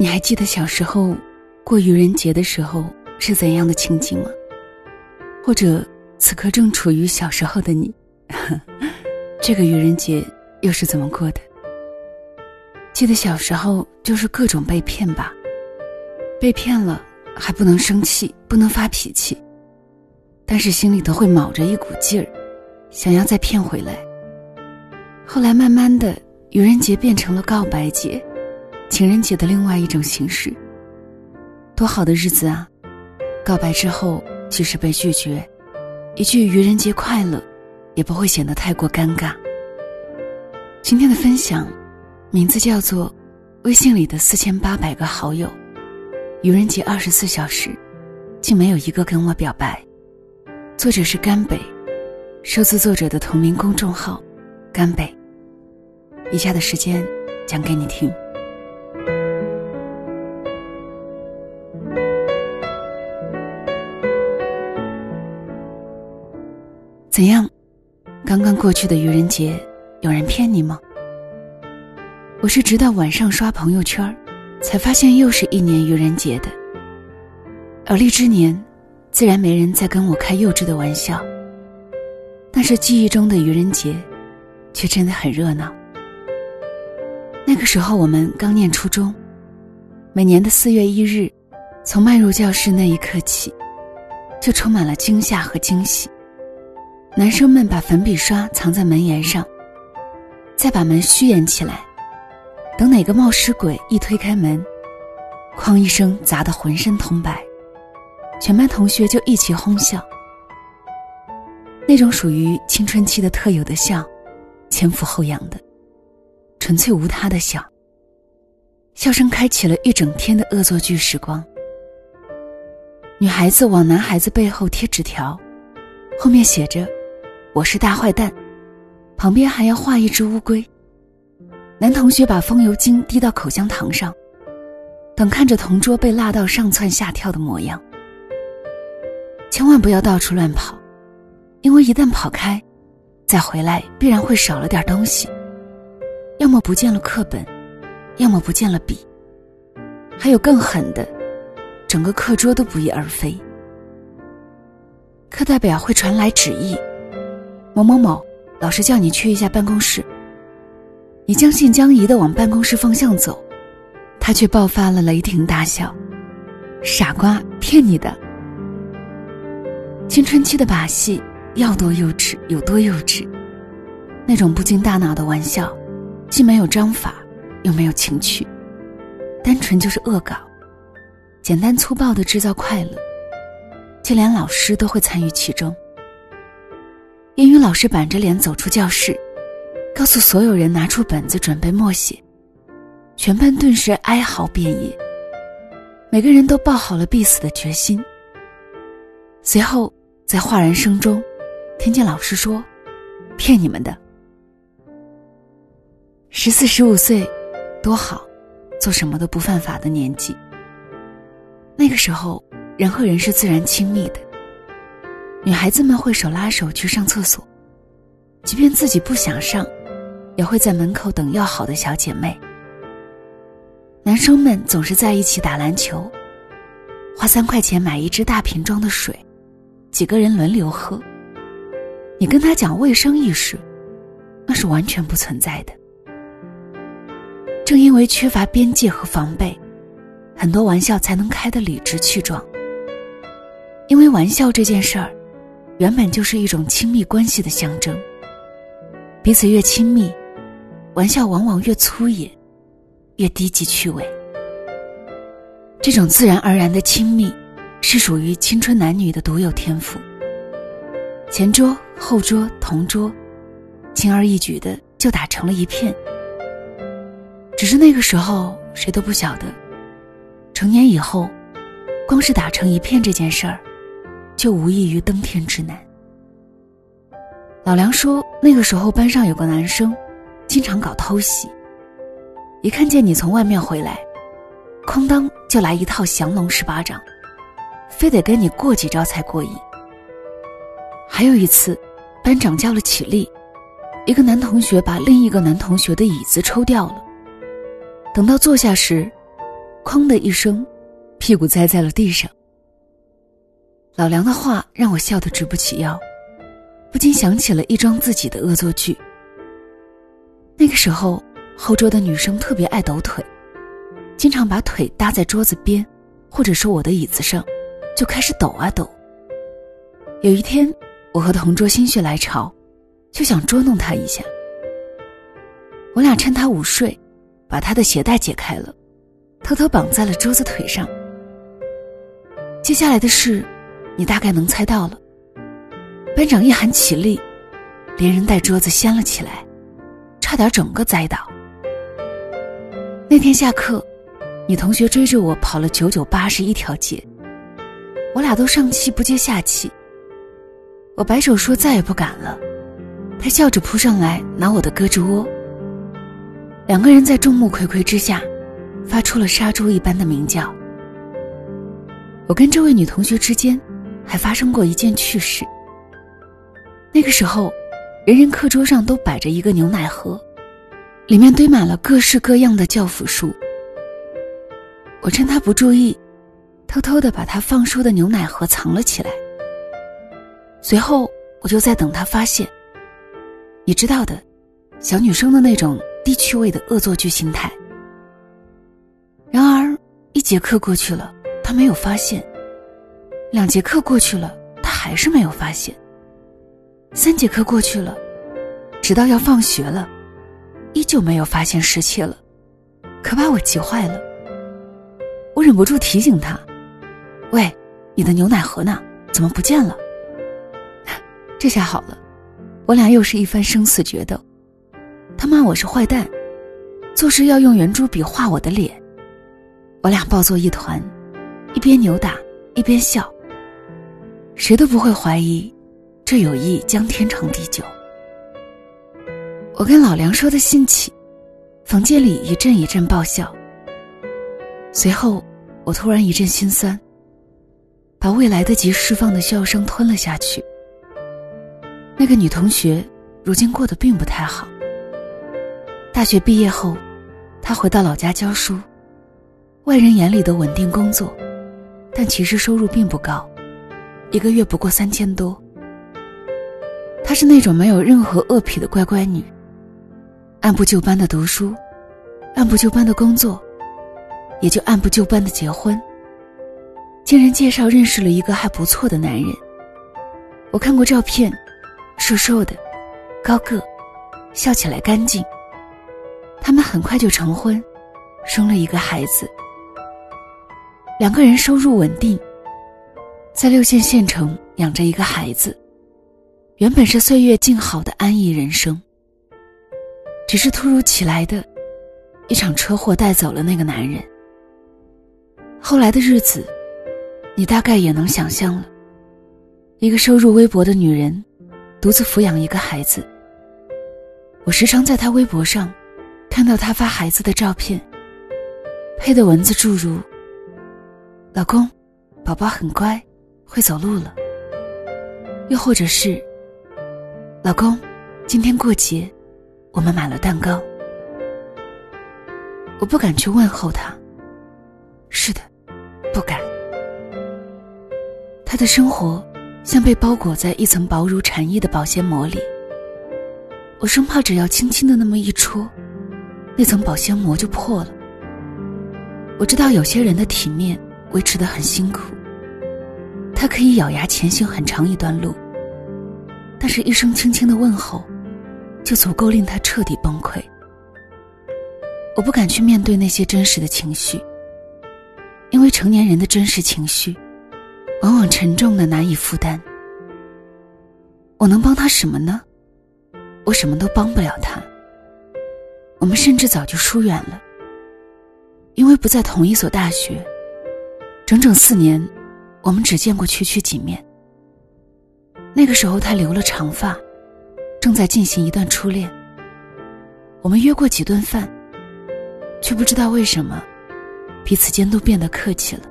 你还记得小时候过愚人节的时候是怎样的情景吗？或者此刻正处于小时候的你，这个愚人节又是怎么过的？记得小时候就是各种被骗吧，被骗了还不能生气，不能发脾气，但是心里头会卯着一股劲儿，想要再骗回来。后来慢慢的，愚人节变成了告白节，情人节的另外一种形式。多好的日子啊！告白之后，即使被拒绝，一句“愚人节快乐”，也不会显得太过尴尬。今天的分享，名字叫做《微信里的四千八百个好友》，愚人节二十四小时，竟没有一个跟我表白。作者是甘北，收自作者的同名公众号“甘北”。以下的时间讲给你听。怎样？刚刚过去的愚人节，有人骗你吗？我是直到晚上刷朋友圈，才发现又是一年愚人节的。而立之年，自然没人再跟我开幼稚的玩笑。但是记忆中的愚人节，却真的很热闹。那个时候我们刚念初中，每年的四月一日，从迈入教室那一刻起，就充满了惊吓和惊喜。男生们把粉笔刷藏在门檐上，再把门虚掩起来，等哪个冒失鬼一推开门，哐一声砸得浑身通白，全班同学就一起哄笑。那种属于青春期的特有的笑，前俯后仰的。纯粹无他的笑，笑声开启了一整天的恶作剧时光。女孩子往男孩子背后贴纸条，后面写着“我是大坏蛋”，旁边还要画一只乌龟。男同学把风油精滴到口香糖上，等看着同桌被辣到上蹿下跳的模样。千万不要到处乱跑，因为一旦跑开，再回来必然会少了点东西。要么不见了课本，要么不见了笔，还有更狠的，整个课桌都不翼而飞。课代表会传来旨意：某某某，老师叫你去一下办公室。你将信将疑的往办公室方向走，他却爆发了雷霆大笑：“傻瓜，骗你的！”青春期的把戏要多幼稚有多幼稚，那种不经大脑的玩笑。既没有章法，又没有情趣，单纯就是恶搞，简单粗暴的制造快乐，就连老师都会参与其中。英语老师板着脸走出教室，告诉所有人拿出本子准备默写，全班顿时哀嚎遍野，每个人都抱好了必死的决心。随后，在哗然声中，听见老师说：“骗你们的。”十四十五岁，多好，做什么都不犯法的年纪。那个时候，人和人是自然亲密的。女孩子们会手拉手去上厕所，即便自己不想上，也会在门口等要好的小姐妹。男生们总是在一起打篮球，花三块钱买一只大瓶装的水，几个人轮流喝。你跟他讲卫生意识，那是完全不存在的。正因为缺乏边界和防备，很多玩笑才能开得理直气壮。因为玩笑这件事儿，原本就是一种亲密关系的象征。彼此越亲密，玩笑往往越粗野，越低级趣味。这种自然而然的亲密，是属于青春男女的独有天赋。前桌、后桌、同桌，轻而易举的就打成了一片。只是那个时候谁都不晓得，成年以后，光是打成一片这件事儿，就无异于登天之难。老梁说，那个时候班上有个男生，经常搞偷袭，一看见你从外面回来，哐当就来一套降龙十八掌，非得跟你过几招才过瘾。还有一次，班长叫了起立，一个男同学把另一个男同学的椅子抽掉了。等到坐下时，哐的一声，屁股栽在了地上。老梁的话让我笑得直不起腰，不禁想起了一桩自己的恶作剧。那个时候，后桌的女生特别爱抖腿，经常把腿搭在桌子边，或者说我的椅子上，就开始抖啊抖。有一天，我和同桌心血来潮，就想捉弄她一下。我俩趁她午睡，把她的鞋带解开了，偷偷绑在了桌子腿上。接下来的事，你大概能猜到了。班长一喊起立，连人带桌子掀了起来。差点整个栽倒。那天下课，女同学追着我跑了九九八十一条街，我俩都上气不接下气。我摆手说再也不敢了，她笑着扑上来拿我的胳肢窝。两个人在众目睽睽之下，发出了杀猪一般的鸣叫。我跟这位女同学之间，还发生过一件趣事。那个时候。人人课桌上都摆着一个牛奶盒，里面堆满了各式各样的教辅书。我趁他不注意，偷偷的把他放书的牛奶盒藏了起来。随后，我就在等他发现。你知道的，小女生的那种低趣味的恶作剧心态。然而，一节课过去了，他没有发现；两节课过去了，他还是没有发现。三节课过去了，直到要放学了，依旧没有发现失窃了，可把我急坏了。我忍不住提醒他：“喂，你的牛奶盒呢？怎么不见了？” 这下好了，我俩又是一番生死决斗。他骂我是坏蛋，做事要用圆珠笔画我的脸。我俩抱作一团，一边扭打一边笑。谁都不会怀疑。这友谊将天长地久。我跟老梁说的兴起，房间里一阵一阵爆笑。随后，我突然一阵心酸，把未来得及释放的笑声吞了下去。那个女同学，如今过得并不太好。大学毕业后，她回到老家教书，外人眼里的稳定工作，但其实收入并不高，一个月不过三千多。她是那种没有任何恶癖的乖乖女，按部就班的读书，按部就班的工作，也就按部就班的结婚。经人介绍认识了一个还不错的男人，我看过照片，瘦瘦的，高个，笑起来干净。他们很快就成婚，生了一个孩子。两个人收入稳定，在六线县城养着一个孩子。原本是岁月静好的安逸人生，只是突如其来的，一场车祸带走了那个男人。后来的日子，你大概也能想象了。一个收入微薄的女人，独自抚养一个孩子。我时常在她微博上，看到她发孩子的照片，配的文字诸如：“老公，宝宝很乖，会走路了。”又或者是。老公，今天过节，我们买了蛋糕。我不敢去问候他。是的，不敢。他的生活像被包裹在一层薄如蝉翼的保鲜膜里。我生怕只要轻轻的那么一戳，那层保鲜膜就破了。我知道有些人的体面维持的很辛苦，他可以咬牙前行很长一段路。但是，一声轻轻的问候，就足够令他彻底崩溃。我不敢去面对那些真实的情绪，因为成年人的真实情绪，往往沉重的难以负担。我能帮他什么呢？我什么都帮不了他。我们甚至早就疏远了，因为不在同一所大学，整整四年，我们只见过区区几面。那个时候，他留了长发，正在进行一段初恋。我们约过几顿饭，却不知道为什么，彼此间都变得客气了。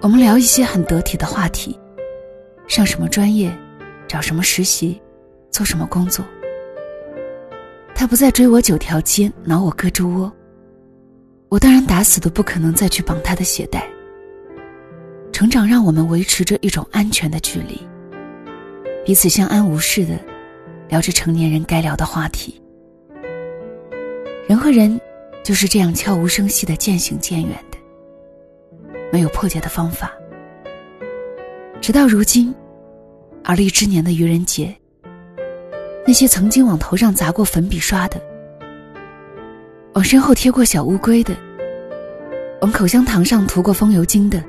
我们聊一些很得体的话题，上什么专业，找什么实习，做什么工作。他不再追我九条街，挠我胳肢窝。我当然打死都不可能再去绑他的鞋带。成长让我们维持着一种安全的距离，彼此相安无事的聊着成年人该聊的话题。人和人就是这样悄无声息的渐行渐远的，没有破解的方法。直到如今，而立之年的愚人节，那些曾经往头上砸过粉笔刷的，往身后贴过小乌龟的，往口香糖上涂过风油精的。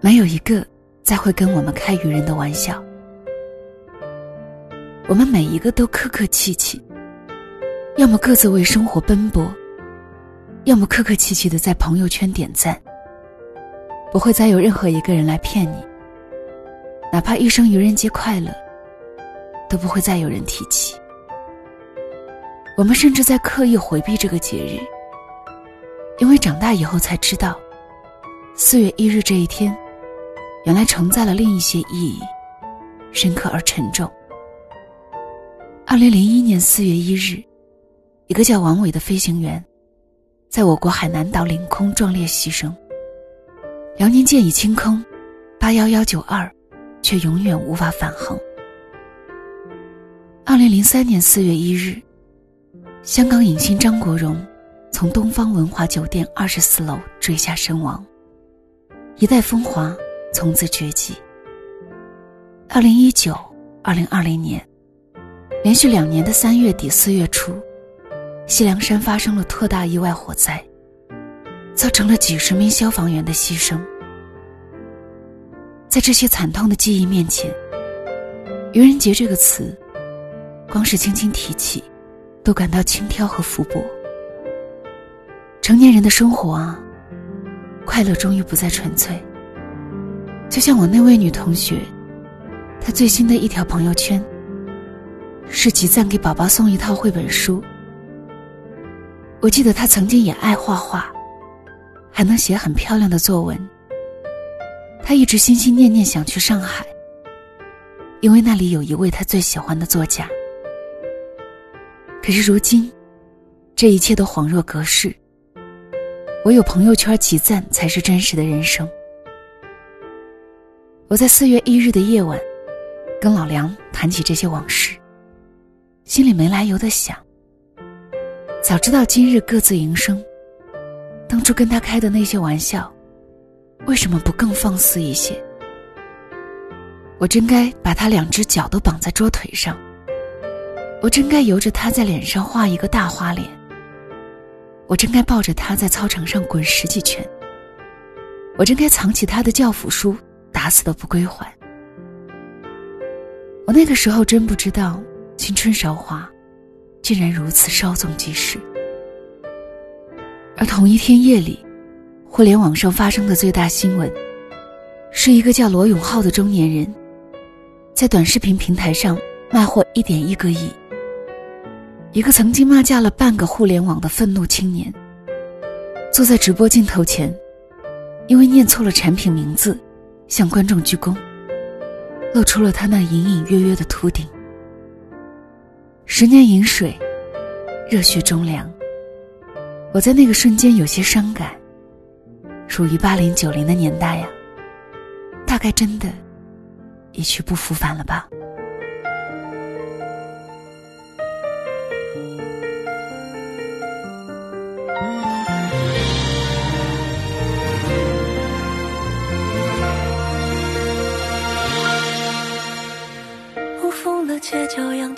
没有一个再会跟我们开愚人的玩笑。我们每一个都客客气气，要么各自为生活奔波，要么客客气气的在朋友圈点赞。不会再有任何一个人来骗你，哪怕一声愚人节快乐，都不会再有人提起。我们甚至在刻意回避这个节日，因为长大以后才知道，四月一日这一天。原来承载了另一些意义，深刻而沉重。二零零一年四月一日，一个叫王伟的飞行员，在我国海南岛领空壮烈牺牲。辽宁舰已清空，八幺幺九二，却永远无法返航。二零零三年四月一日，香港影星张国荣从东方文华酒店二十四楼坠下身亡，一代风华。从此绝迹。二零一九、二零二零年，连续两年的三月底四月初，西凉山发生了特大意外火灾，造成了几十名消防员的牺牲。在这些惨痛的记忆面前，“愚人节”这个词，光是轻轻提起，都感到轻佻和浮薄。成年人的生活啊，快乐终于不再纯粹。就像我那位女同学，她最新的一条朋友圈是集赞给宝宝送一套绘本书。我记得她曾经也爱画画，还能写很漂亮的作文。她一直心心念念想去上海，因为那里有一位她最喜欢的作家。可是如今，这一切都恍若隔世。唯有朋友圈集赞才是真实的人生。我在四月一日的夜晚，跟老梁谈起这些往事，心里没来由的想：早知道今日各自营生，当初跟他开的那些玩笑，为什么不更放肆一些？我真该把他两只脚都绑在桌腿上，我真该由着他在脸上画一个大花脸，我真该抱着他在操场上滚十几圈，我真该藏起他的教辅书。打死都不归还。我那个时候真不知道，青春韶华，竟然如此稍纵即逝。而同一天夜里，互联网上发生的最大新闻，是一个叫罗永浩的中年人，在短视频平台上卖货一点一个亿。一个曾经骂架了半个互联网的愤怒青年，坐在直播镜头前，因为念错了产品名字。向观众鞠躬，露出了他那隐隐约约的秃顶。十年饮水，热血忠良。我在那个瞬间有些伤感。属于八零九零的年代呀，大概真的一去不复返了吧。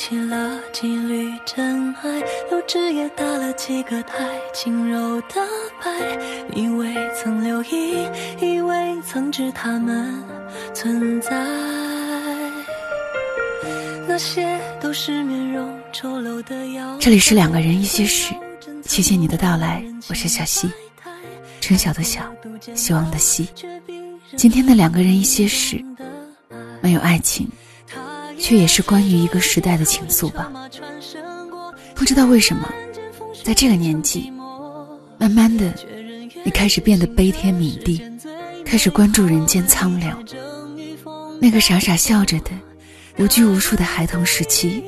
起了几缕真爱，油脂也打了几个太，轻柔的白。你未曾留意，以为曾知他们存在。那些都是面容丑陋的妖。这里是两个人一些事，谢谢你的到来，我是小溪，春晓的晓，希望的希。今天的两个人一些事，没有爱情。却也是关于一个时代的情愫吧。不知道为什么，在这个年纪，慢慢的，你开始变得悲天悯地，开始关注人间苍凉。那个傻傻笑着的、无拘无束的孩童时期，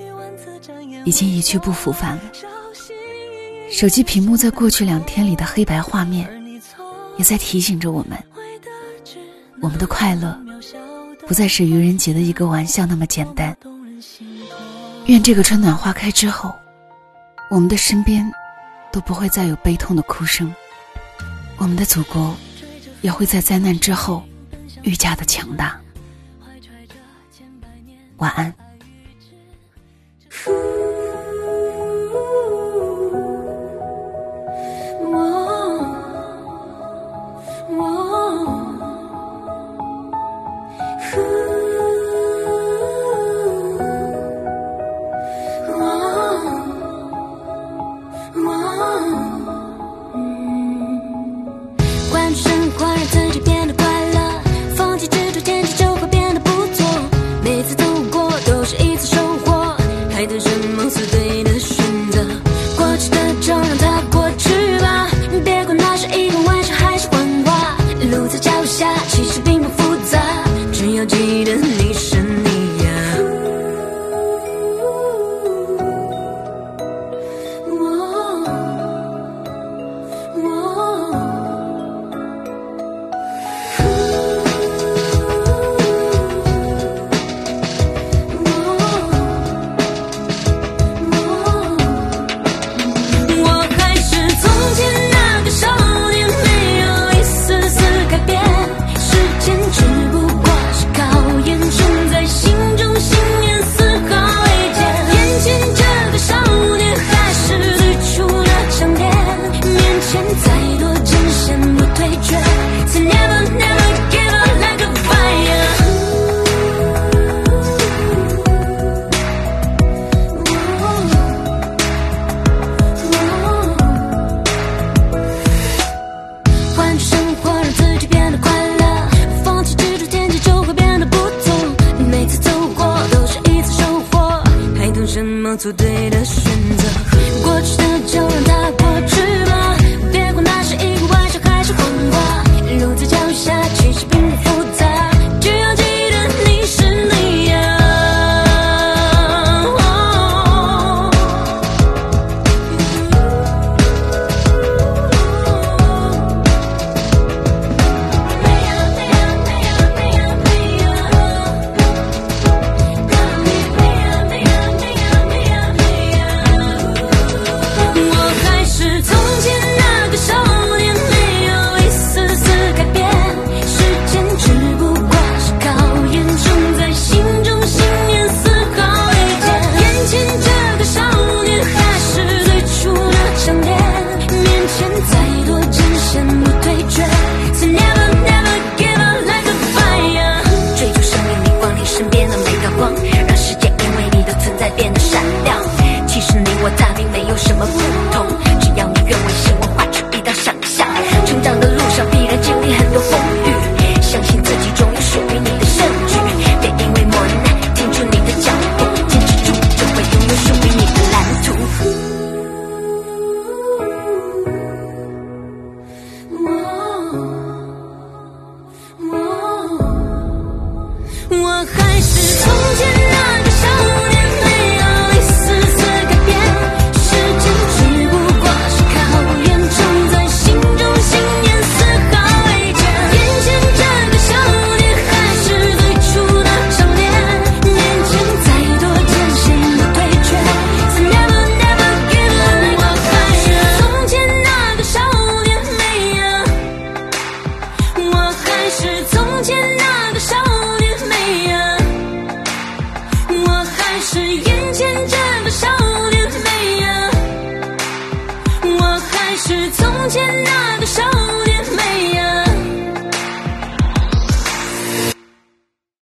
已经一去不复返了。手机屏幕在过去两天里的黑白画面，也在提醒着我们：我们的快乐不再是愚人节的一个玩笑那么简单。愿这个春暖花开之后，我们的身边都不会再有悲痛的哭声，我们的祖国也会在灾难之后愈加的强大。晚安。